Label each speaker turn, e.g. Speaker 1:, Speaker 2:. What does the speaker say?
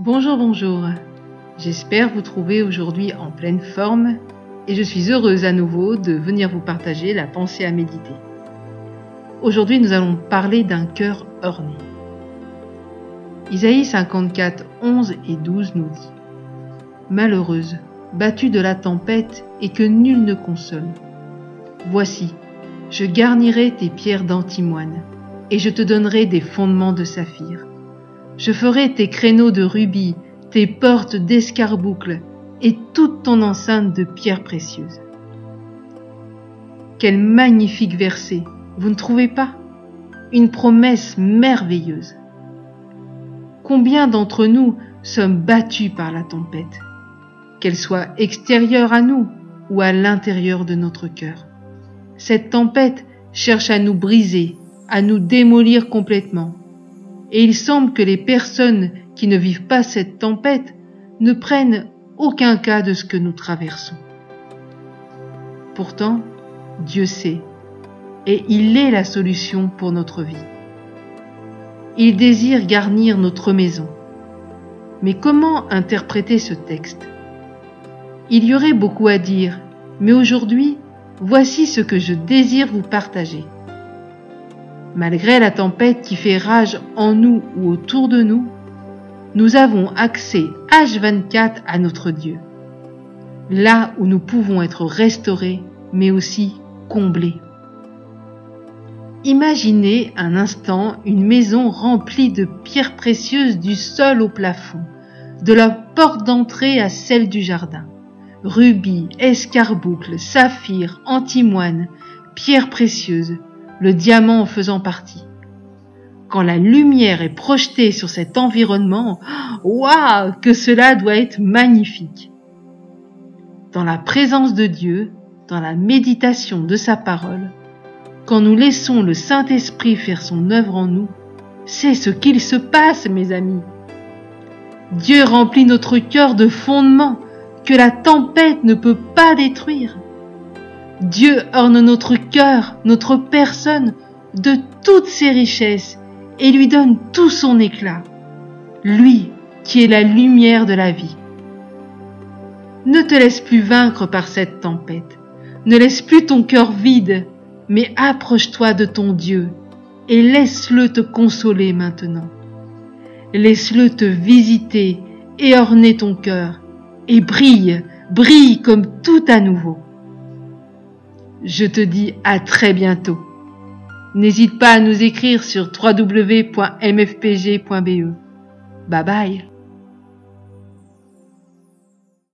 Speaker 1: Bonjour, bonjour. J'espère vous trouver aujourd'hui en pleine forme et je suis heureuse à nouveau de venir vous partager la pensée à méditer. Aujourd'hui, nous allons parler d'un cœur orné. Isaïe 54, 11 et 12 nous dit Malheureuse, battue de la tempête et que nul ne console. Voici, je garnirai tes pierres d'antimoine et je te donnerai des fondements de saphir. Je ferai tes créneaux de rubis, tes portes d'escarboucles et toute ton enceinte de pierres précieuses. Quel magnifique verset, vous ne trouvez pas? Une promesse merveilleuse. Combien d'entre nous sommes battus par la tempête, qu'elle soit extérieure à nous ou à l'intérieur de notre cœur? Cette tempête cherche à nous briser, à nous démolir complètement. Et il semble que les personnes qui ne vivent pas cette tempête ne prennent aucun cas de ce que nous traversons. Pourtant, Dieu sait, et il est la solution pour notre vie. Il désire garnir notre maison. Mais comment interpréter ce texte? Il y aurait beaucoup à dire, mais aujourd'hui, voici ce que je désire vous partager. Malgré la tempête qui fait rage en nous ou autour de nous, nous avons accès H24 à notre Dieu, là où nous pouvons être restaurés, mais aussi comblés. Imaginez un instant une maison remplie de pierres précieuses du sol au plafond, de la porte d'entrée à celle du jardin. Rubis, escarboucles, saphirs, antimoine, pierres précieuses, le diamant en faisant partie. Quand la lumière est projetée sur cet environnement, waouh, que cela doit être magnifique. Dans la présence de Dieu, dans la méditation de sa parole, quand nous laissons le Saint-Esprit faire son œuvre en nous, c'est ce qu'il se passe, mes amis. Dieu remplit notre cœur de fondements que la tempête ne peut pas détruire. Dieu orne notre cœur, notre personne, de toutes ses richesses et lui donne tout son éclat. Lui qui est la lumière de la vie. Ne te laisse plus vaincre par cette tempête. Ne laisse plus ton cœur vide, mais approche-toi de ton Dieu et laisse-le te consoler maintenant. Laisse-le te visiter et orner ton cœur et brille, brille comme tout à nouveau. Je te dis à très bientôt. N'hésite pas à nous écrire sur www.mfpg.be. Bye bye.